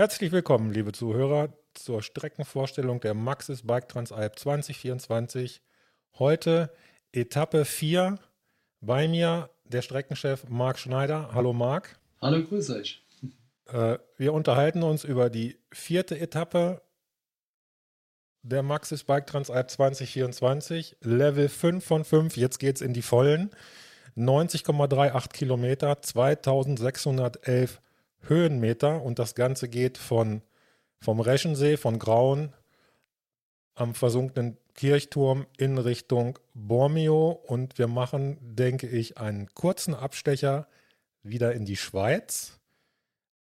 Herzlich willkommen, liebe Zuhörer, zur Streckenvorstellung der Maxis Bike Transalp 2024. Heute Etappe 4. Bei mir der Streckenchef Marc Schneider. Hallo Marc. Hallo, grüß euch. Äh, wir unterhalten uns über die vierte Etappe der Maxis Bike Transalp 2024. Level 5 von 5. Jetzt geht es in die Vollen. 90,38 Kilometer, 2611 Höhenmeter und das Ganze geht von, vom Reschensee, von Grauen am versunkenen Kirchturm in Richtung Bormio und wir machen, denke ich, einen kurzen Abstecher wieder in die Schweiz.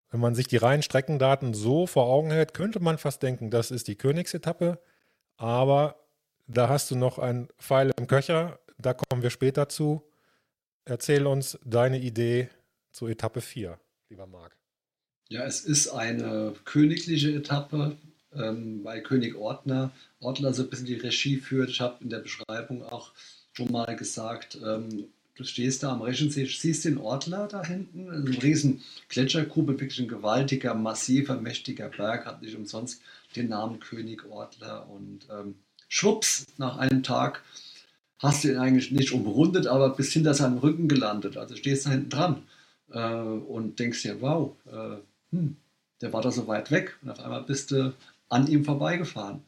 Wenn man sich die reinen Streckendaten so vor Augen hält, könnte man fast denken, das ist die Königsetappe, aber da hast du noch einen Pfeil im Köcher, da kommen wir später zu. Erzähl uns deine Idee zu Etappe 4, lieber Marc. Ja, es ist eine königliche Etappe, ähm, weil König Ortner, Ortler so ein bisschen die Regie führt. Ich habe in der Beschreibung auch schon mal gesagt, ähm, du stehst da am Reschensee, siehst den Ortler da hinten, also eine riesen Gletschergrube, wirklich ein gewaltiger, massiver, mächtiger Berg, hat nicht umsonst den Namen König Ortler und ähm, schwupps, nach einem Tag hast du ihn eigentlich nicht umrundet, aber bis hinter seinem Rücken gelandet. Also stehst da hinten dran äh, und denkst dir, wow, äh, hm, der war da so weit weg und auf einmal bist du an ihm vorbeigefahren.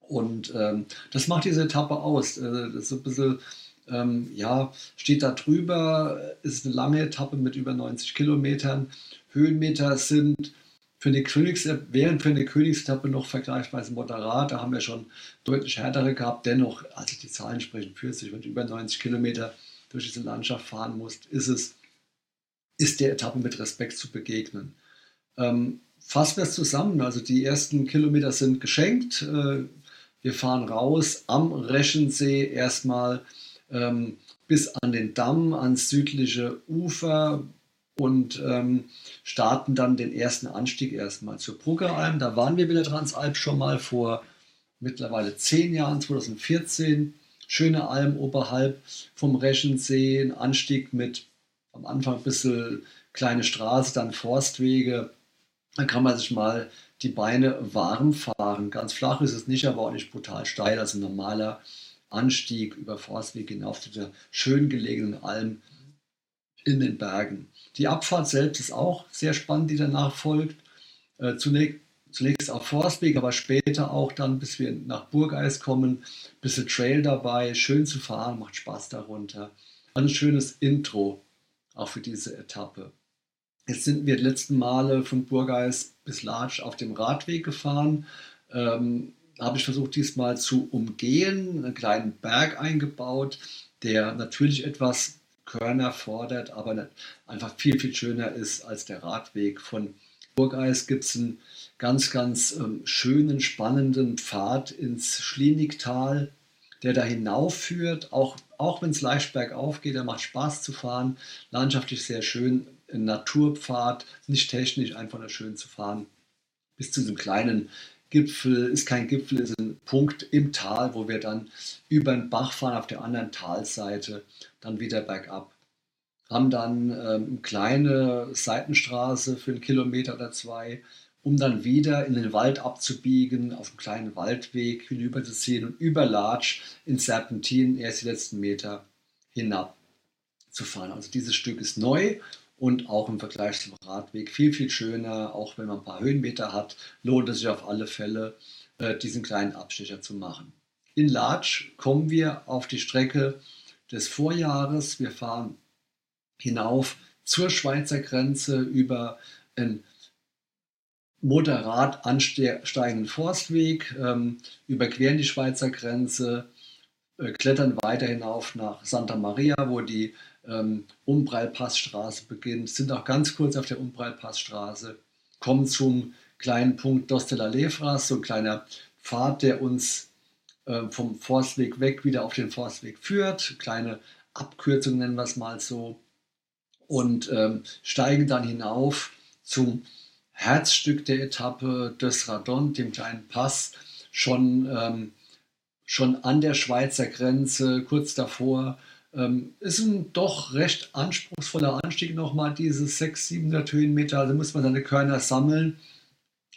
Und ähm, das macht diese Etappe aus. Äh, das ist so ein bisschen, ähm, ja, steht da drüber, ist eine lange Etappe mit über 90 Kilometern. Höhenmeter sind für eine Königsetappe, während für eine Königsetappe noch vergleichsweise moderat. Da haben wir schon deutlich härtere gehabt. Dennoch, also die Zahlen sprechen für sich, wenn du über 90 Kilometer durch diese Landschaft fahren musst, ist es, ist der Etappe mit Respekt zu begegnen. Ähm, fassen wir es zusammen. Also die ersten Kilometer sind geschenkt. Äh, wir fahren raus am Reschensee erstmal ähm, bis an den Damm, ans südliche Ufer und ähm, starten dann den ersten Anstieg erstmal zur Bruggeralm. Da waren wir mit der Transalp schon mal vor mittlerweile zehn Jahren, 2014. Schöne Alm oberhalb vom Reschensee, ein Anstieg mit am Anfang ein bisschen kleine Straße, dann Forstwege, dann kann man sich mal die Beine warm fahren. Ganz flach ist es nicht, aber auch nicht brutal steil. Also ein normaler Anstieg über Forstweg hinauf zu der schön gelegenen Alm in den Bergen. Die Abfahrt selbst ist auch sehr spannend, die danach folgt. Äh, zunächst, zunächst auf Forstweg, aber später auch dann, bis wir nach Burgeis kommen, ein bisschen Trail dabei, schön zu fahren, macht Spaß darunter. Ein schönes Intro auch für diese Etappe. Jetzt sind wir die letzten Male von Burgeis bis Latsch auf dem Radweg gefahren. Ähm, habe ich versucht, diesmal zu umgehen, einen kleinen Berg eingebaut, der natürlich etwas Körner fordert, aber einfach viel, viel schöner ist als der Radweg. Von Burgeis gibt es einen ganz, ganz ähm, schönen, spannenden Pfad ins Schlienigtal, der da hinaufführt, auch, auch wenn es leicht bergauf geht, der macht Spaß zu fahren, landschaftlich sehr schön, Naturpfad, nicht technisch, einfach nur schön zu fahren. Bis zu diesem kleinen Gipfel, ist kein Gipfel, ist ein Punkt im Tal, wo wir dann über den Bach fahren, auf der anderen Talseite, dann wieder bergab. Haben dann ähm, eine kleine Seitenstraße für einen Kilometer oder zwei, um dann wieder in den Wald abzubiegen, auf einen kleinen Waldweg hinüberzuziehen und über Latsch ins Serpentin erst die letzten Meter hinab zu fahren. Also dieses Stück ist neu und auch im Vergleich zum Radweg viel, viel schöner. Auch wenn man ein paar Höhenmeter hat, lohnt es sich auf alle Fälle, äh, diesen kleinen Abstecher zu machen. In Latsch kommen wir auf die Strecke des Vorjahres. Wir fahren hinauf zur Schweizer Grenze über einen moderat ansteigenden Forstweg, ähm, überqueren die Schweizer Grenze, äh, klettern weiter hinauf nach Santa Maria, wo die ähm, Umbreilpassstraße beginnt, sind auch ganz kurz auf der Umbreilpassstraße, kommen zum kleinen Punkt Dostela Lefras, so ein kleiner Pfad, der uns äh, vom Forstweg weg wieder auf den Forstweg führt, kleine Abkürzung nennen wir es mal so, und ähm, steigen dann hinauf zum Herzstück der Etappe des Radon, dem kleinen Pass, schon, ähm, schon an der Schweizer Grenze, kurz davor, ähm, ist ein doch recht anspruchsvoller Anstieg nochmal, diese 600, 700 Höhenmeter. Also muss man seine Körner sammeln.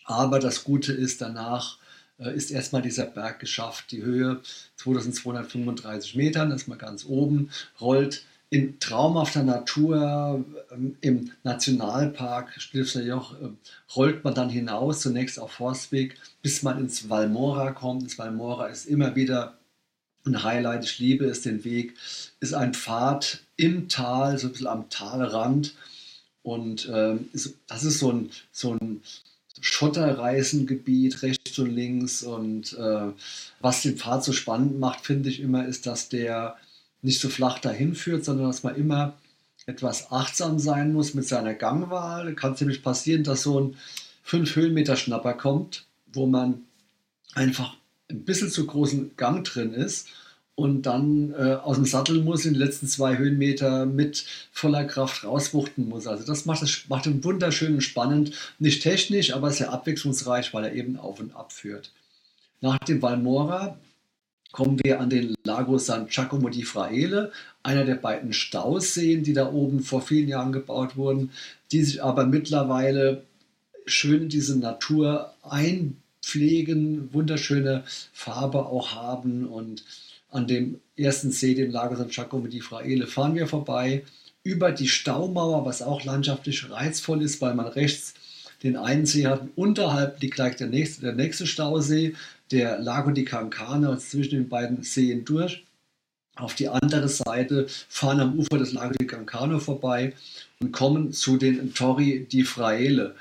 Aber das Gute ist, danach äh, ist erstmal dieser Berg geschafft. Die Höhe 2235 Metern, ist mal ganz oben, rollt in traumhafter Natur ähm, im Nationalpark Stilfser Joch äh, rollt man dann hinaus, zunächst auf Forstweg, bis man ins Valmora kommt. Das Valmora ist immer wieder ein Highlight. Ich liebe es, den Weg. Ist ein Pfad im Tal, so ein bisschen am Talrand. Und äh, ist, das ist so ein, so ein Schotterreisengebiet rechts und links. Und äh, was den Pfad so spannend macht, finde ich immer, ist, dass der nicht so flach dahin führt, sondern dass man immer etwas achtsam sein muss mit seiner Gangwahl. Kann es nämlich passieren, dass so ein 5 Höhenmeter Schnapper kommt, wo man einfach ein bisschen zu großen Gang drin ist und dann äh, aus dem Sattel muss, in den letzten zwei Höhenmeter mit voller Kraft rauswuchten muss. Also das macht, das macht ihn wunderschön und spannend. Nicht technisch, aber sehr abwechslungsreich, weil er eben auf und ab führt. Nach dem Valmora kommen wir an den Lago San Giacomo di Fraele, einer der beiden Stauseen, die da oben vor vielen Jahren gebaut wurden, die sich aber mittlerweile schön in diese Natur einpflegen, wunderschöne Farbe auch haben. Und an dem ersten See, dem Lago San Giacomo di Fraele, fahren wir vorbei über die Staumauer, was auch landschaftlich reizvoll ist, weil man rechts den einen See hat. Unterhalb liegt gleich der nächste, der nächste Stausee, der Lago di Cancana, zwischen den beiden Seen durch. Auf die andere Seite fahren am Ufer des Lago di Cancano vorbei und kommen zu den Torri di Fraele.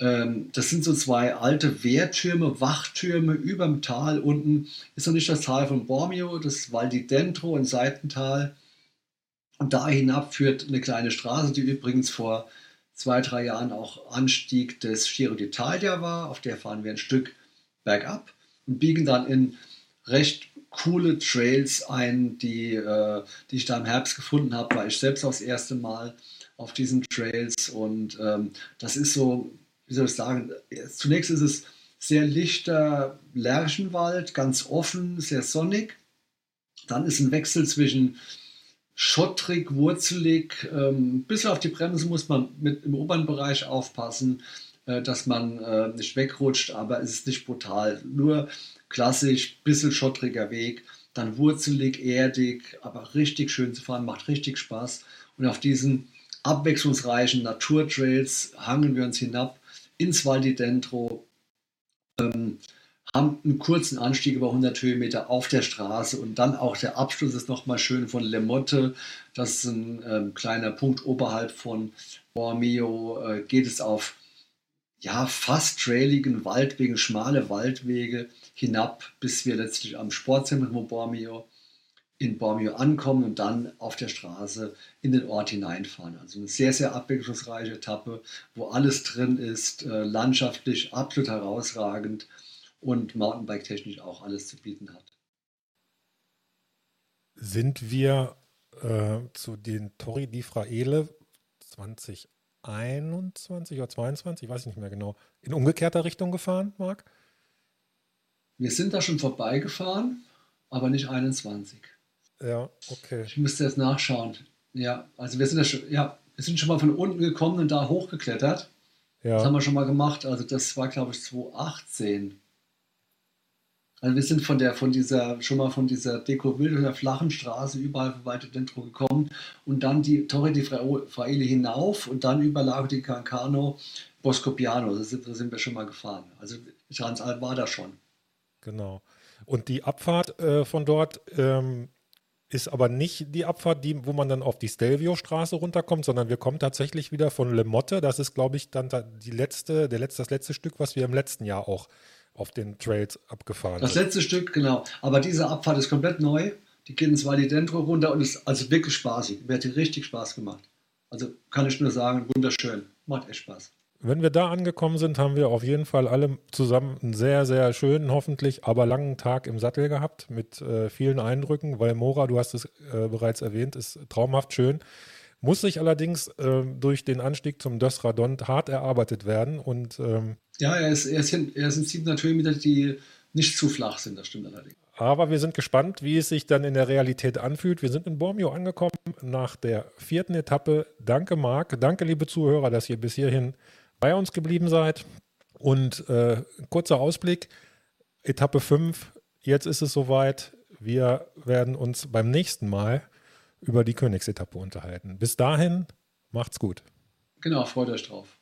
Ähm, das sind so zwei alte Wehrtürme, Wachtürme über dem Tal. Unten ist noch nicht das Tal von Bormio, das Val di Dentro, ein Seitental. Und da hinab führt eine kleine Straße, die übrigens vor zwei, drei Jahren auch Anstieg des Giro d'Italia war. Auf der fahren wir ein Stück bergab und biegen dann in recht coole Trails ein, die, äh, die ich da im Herbst gefunden habe, war ich selbst auch das erste Mal auf diesen Trails und ähm, das ist so, wie soll ich sagen, zunächst ist es sehr lichter Lärchenwald, ganz offen, sehr sonnig. Dann ist ein Wechsel zwischen schottrig, wurzelig. Ähm, bis auf die Bremse muss man mit im oberen Bereich aufpassen, äh, dass man äh, nicht wegrutscht, aber es ist nicht brutal. Nur klassisch, bisschen schottriger Weg, dann wurzelig, erdig, aber richtig schön zu fahren, macht richtig Spaß. Und auf diesen abwechslungsreichen Naturtrails hangen wir uns hinab ins Val di Dentro. Ähm, haben einen kurzen Anstieg über 100 Höhenmeter auf der Straße und dann auch der Abschluss ist nochmal schön von Le Motte. Das ist ein ähm, kleiner Punkt oberhalb von Bormio. Äh, geht es auf ja, fast trailigen Waldwegen, schmale Waldwege hinab, bis wir letztlich am Sportzentrum Bormio in Bormio ankommen und dann auf der Straße in den Ort hineinfahren. Also eine sehr, sehr abwechslungsreiche Etappe, wo alles drin ist, äh, landschaftlich absolut herausragend und Mountainbike-technisch auch alles zu bieten hat. Sind wir äh, zu den Torri di Fraele 2021 oder 22, ich weiß nicht mehr genau, in umgekehrter Richtung gefahren, Marc? Wir sind da schon vorbeigefahren, aber nicht 21. Ja, okay. Ich müsste jetzt nachschauen. Ja, also wir sind ja schon, ja, wir sind schon mal von unten gekommen und da hochgeklettert. Ja. Das haben wir schon mal gemacht. Also das war, glaube ich, 2018. Also wir sind von der, von dieser, schon mal von dieser Deko Wild, der flachen Straße überall weiter dentro gekommen und dann die Torre di Fraile hinauf und dann über Lago di Cancano, Boscopiano. Da sind, da sind wir schon mal gefahren. Also Transalp war da schon. Genau. Und die Abfahrt äh, von dort ähm, ist aber nicht die Abfahrt, die, wo man dann auf die Stelvio-Straße runterkommt, sondern wir kommen tatsächlich wieder von Le Motte. Das ist, glaube ich, dann die letzte, der letzte, das letzte Stück, was wir im letzten Jahr auch auf den Trails abgefahren Das letzte Stück, genau. Aber diese Abfahrt ist komplett neu. Die geht ins Valle Dentro runter und ist also wirklich spaßig. Mir hat richtig Spaß gemacht. Also kann ich nur sagen, wunderschön. Macht echt Spaß. Wenn wir da angekommen sind, haben wir auf jeden Fall alle zusammen einen sehr, sehr schönen, hoffentlich aber langen Tag im Sattel gehabt mit äh, vielen Eindrücken, weil Mora, du hast es äh, bereits erwähnt, ist traumhaft schön. Muss sich allerdings äh, durch den Anstieg zum Dösradon hart erarbeitet werden. Und, ähm, ja, er ist, er, ist, er ist in 700 Höhenmeter, die nicht zu flach sind, das stimmt allerdings. Aber wir sind gespannt, wie es sich dann in der Realität anfühlt. Wir sind in Bormio angekommen nach der vierten Etappe. Danke, Marc. Danke, liebe Zuhörer, dass ihr bis hierhin bei uns geblieben seid. Und äh, kurzer Ausblick, Etappe 5, jetzt ist es soweit. Wir werden uns beim nächsten Mal über die Königsetappe unterhalten. Bis dahin, macht's gut. Genau, freut euch drauf.